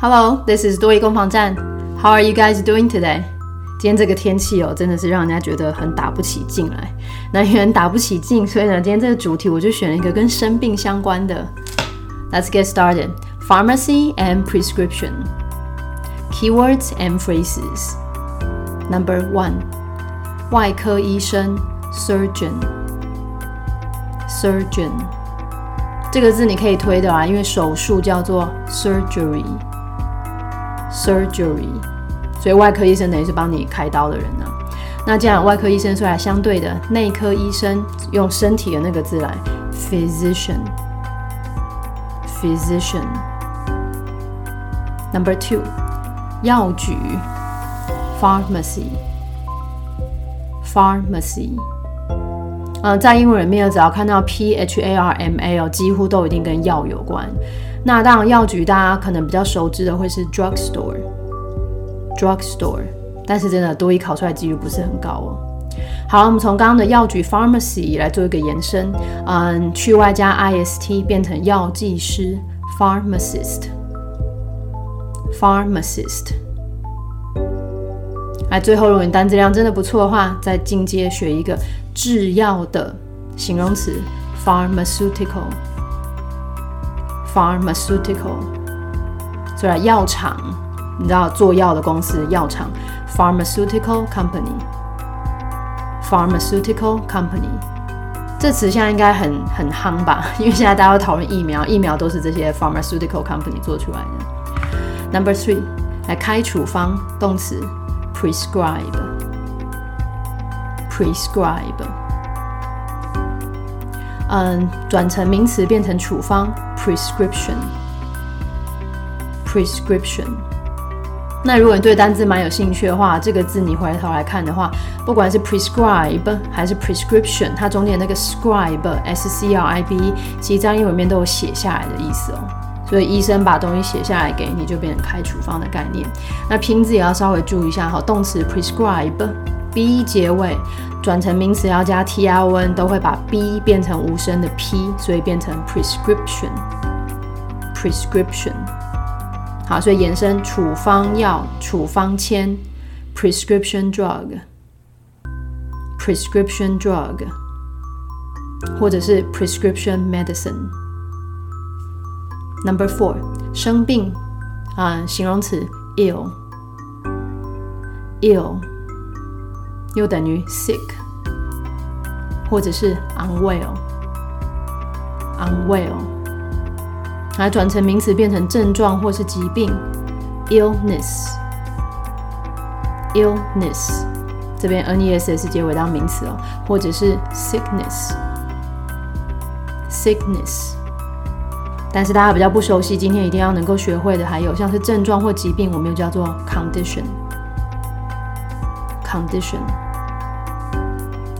Hello, this is 多益攻防战。How are you guys doing today? 今天这个天气哦，真的是让人家觉得很打不起劲来。那因为打不起劲，所以呢，今天这个主题我就选了一个跟生病相关的。Let's get started. Pharmacy and prescription. Keywords and phrases. Number one. 外科医生 surgeon surgeon 这个字你可以推的啊，因为手术叫做 surgery。 surgery，所以外科医生等于是帮你开刀的人呢。那这样外科医生出来相对的内科医生用身体的那个字来，physician，physician。Number two，药局，pharmacy，pharmacy。嗯，在英文里面只要看到 p h a r m a 哦，几乎都一定跟药有关。那当然，药局大家可能比较熟知的会是 drugstore，drugstore，但是真的多一考出来几率不是很高哦。好，我们从刚刚的药局 pharmacy 来做一个延伸，嗯，去外加 i s t 变成药剂师 pharmacist，pharmacist。来，最后如果你单词量真的不错的话，再进阶学一个制药的形容词 pharmaceutical。Pharmaceutical，所以药厂，你知道做药的公司，药厂，Pharmaceutical Company，Pharmaceutical Company，这词现在应该很很夯吧？因为现在大家都讨论疫苗，疫苗都是这些 Pharmaceutical Company 做出来的。Number three，来开处方，动词，prescribe，prescribe。嗯，转成名词变成处方，prescription，prescription。那如果你对单字蛮有兴趣的话，这个字你回头来看的话，不管是 prescribe 还是 prescription，它中间那个 scribe，s c r i b 其实在英文里面都有写下来的意思哦。所以医生把东西写下来给你，就变成开处方的概念。那拼字也要稍微注意一下哈，动词 prescribe b 结尾。转成名词要加 t r o n，都会把 b 变成无声的 p，所以变成 prescription。prescription。好，所以延伸处方药、处方签，prescription drug。prescription drug，或者是 prescription medicine。Number four，生病啊，形容词 ill，ill。又等于 sick，或者是 unwell，unwell，来转成名词变成症状或是疾病，illness，illness，这边 n-e-s-s 结尾当名词哦，或者是 sickness，sickness，但是大家比较不熟悉，今天一定要能够学会的还有像是症状或疾病，我们又叫做 condition。condition。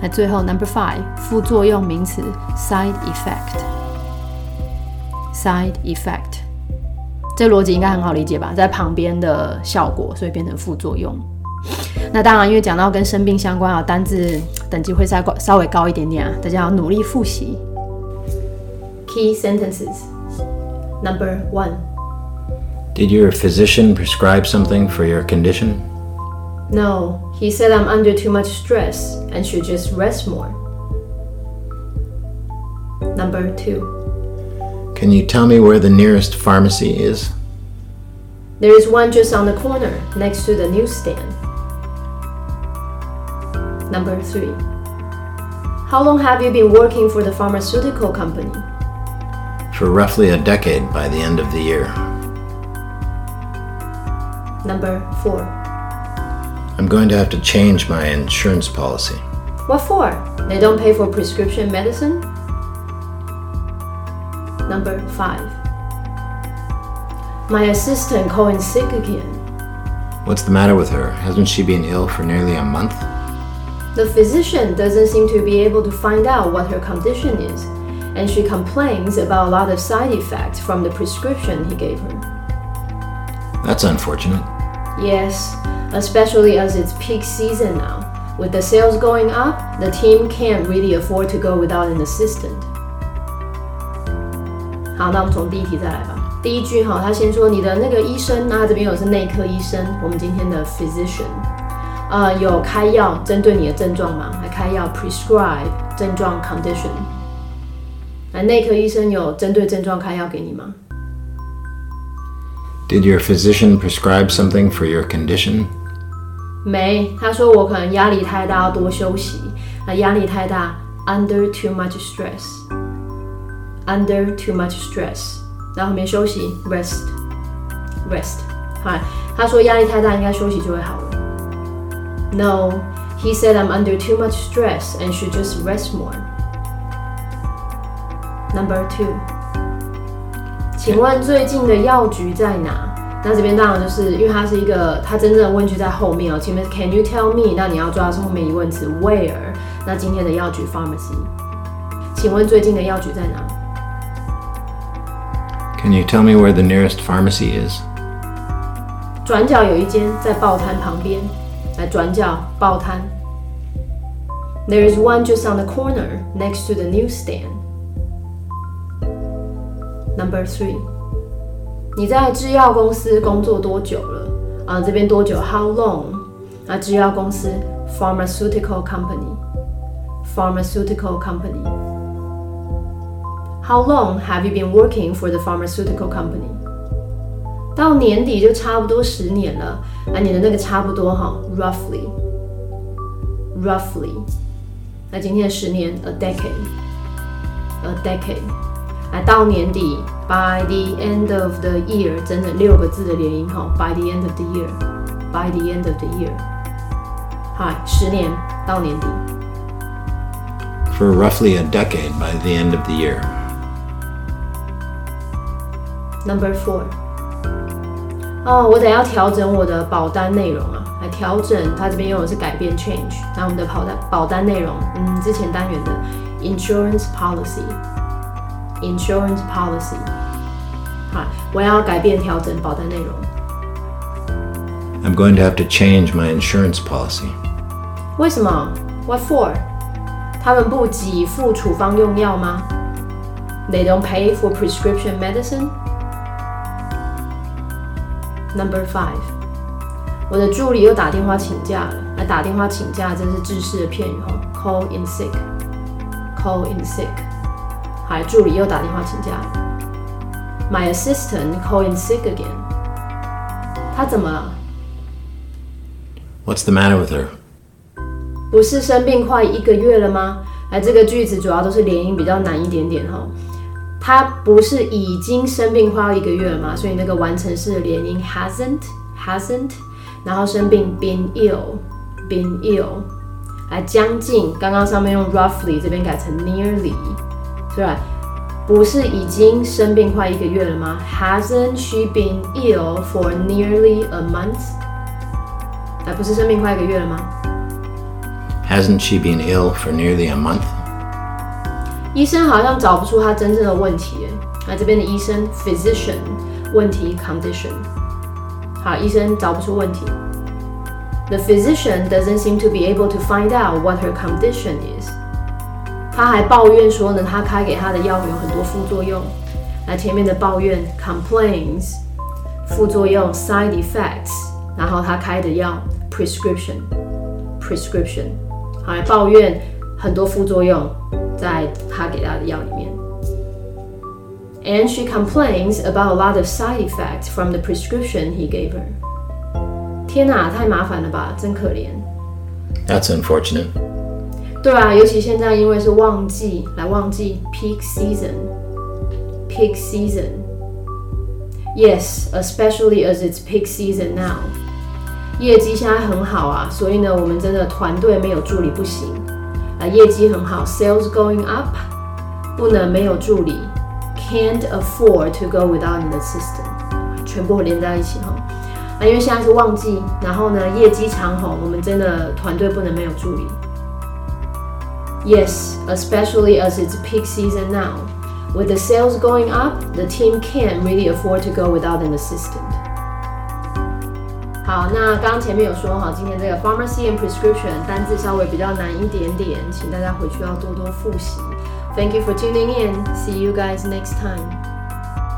那最后 number five 副作用名词 side effect。side effect，这逻辑应该很好理解吧？在旁边的效果，所以变成副作用。那当然，因为讲到跟生病相关啊，单字等级会稍稍微高一点点啊，大家要努力复习。Key sentences. Number one. Did your physician prescribe something for your condition? No, he said I'm under too much stress and should just rest more. Number two. Can you tell me where the nearest pharmacy is? There is one just on the corner next to the newsstand. Number three. How long have you been working for the pharmaceutical company? For roughly a decade by the end of the year. Number four. I'm going to have to change my insurance policy. What for? They don't pay for prescription medicine? Number 5. My assistant calling sick again. What's the matter with her? Hasn't she been ill for nearly a month? The physician doesn't seem to be able to find out what her condition is, and she complains about a lot of side effects from the prescription he gave her. That's unfortunate. Yes, especially as it's peak season now. With the sales going up, the team can't really afford to go without an assistant. 好，那我们从第一题再来吧。 第一句哈，他先说你的那个医生，那他这边有是内科医生，我们今天的 physician，呃，有开药针对你的症状吗？来开药 prescribe 症状 condition，来内科医生有针对症状开药给你吗？ Did your physician prescribe something for your condition? 没，他说我可能压力太大，要多休息。那压力太大，under too much stress，under too much stress，然后后面休息，rest，rest。好，他说压力太大，应该休息就会好了。No, he said I'm under too much stress and should just rest more. Number two，请问最近的药局在哪？ 那这边当然就是因为它是一个，它真正的问句在后面哦。前面 Can you tell me？那你要抓的是后面疑问词 Where？那今天的药局 pharmacy，请问最近的药局在哪？ Can you tell me where the nearest pharmacy is? 转角有一间在报摊旁边，来转角报摊。There is one just on the corner next to the newsstand. Number three， 你在制药公司工作多久了？啊，这边多久？How long？啊，制药公司 pharmaceutical company，pharmaceutical company。How long have you been working for the pharmaceutical company？到年底就差不多十年了，啊，你的那个差不多哈，roughly，roughly，那今天的十年，a decade，a decade，啊，到年底 ，by the end of the year，整整六个字的连音哈，by the end of the year，by the end of the year，嗨，十年到年底 For roughly a decade by the end of the year. ，number four。哦，我得要调整我的保单内容啊，来调整。它这边用的是改变 change。那我们的保单保单内容，嗯，之前单元的 insurance policy，insurance policy。 好，我要改变调整保单内容。I'm going to have to change my insurance policy. 为什么？What for？他们不给付处方用药吗？They don't pay for prescription medicine. Number five，我的助理又打电话请假了。那打电话请假真是制式的片语哈，call in sick，call in sick。好，助理又打电话请假了。My assistant call in sick again。他怎么了？What's the matter with her? 不是生病快一个月了吗？哎，这个句子主要都是连音比较难一点点哈。他不是已经生病快要一个月了吗？所以那个完成式的连音 hasn't hasn't，然后生病 been ill been ill，来将近，刚刚上面用 roughly，这边改成 nearly，是吧？不是已经生病快一个月了吗？Hasn't she been ill for nearly a month？哎，不是生病快一个月了吗？ Hasn't she been ill for nearly a month? 医生好像找不出他真正的问题耶。那这边的医生 physician 问题 condition，好，医生找不出问题。The physician doesn't seem to be able to find out what her condition is。 他还抱怨说呢，他开给他的药有很多副作用。那前面的抱怨 complains，副作用 side effects，然后他开的药 prescription prescription，好来抱怨很多副作用在他给他的药里面。And she complains about a lot of side effects from the prescription he gave her. 天哪，太麻烦了吧，真可怜。 That's unfortunate. 对啊，尤其现在因为是旺季，来旺季 peak season，peak season。Yes, especially as it's peak season now. 业绩现在很好啊，所以呢，我们真的团队没有助理不行。啊，业绩很好，sales going up，不能没有助理，can't afford to go without an assistant，全部连在一起哈。啊，因为现在是旺季，然后呢，业绩长红，我们真的团队不能没有助理。Yes, especially as it's peak season now. With the sales going up, the team can't really afford to go without an assistant. 好，那刚刚前面有说哈，今天这个 pharmacy and prescription 单字稍微比较难一点点，请大家回去要多多复习。Thank you for tuning in. See you guys next time.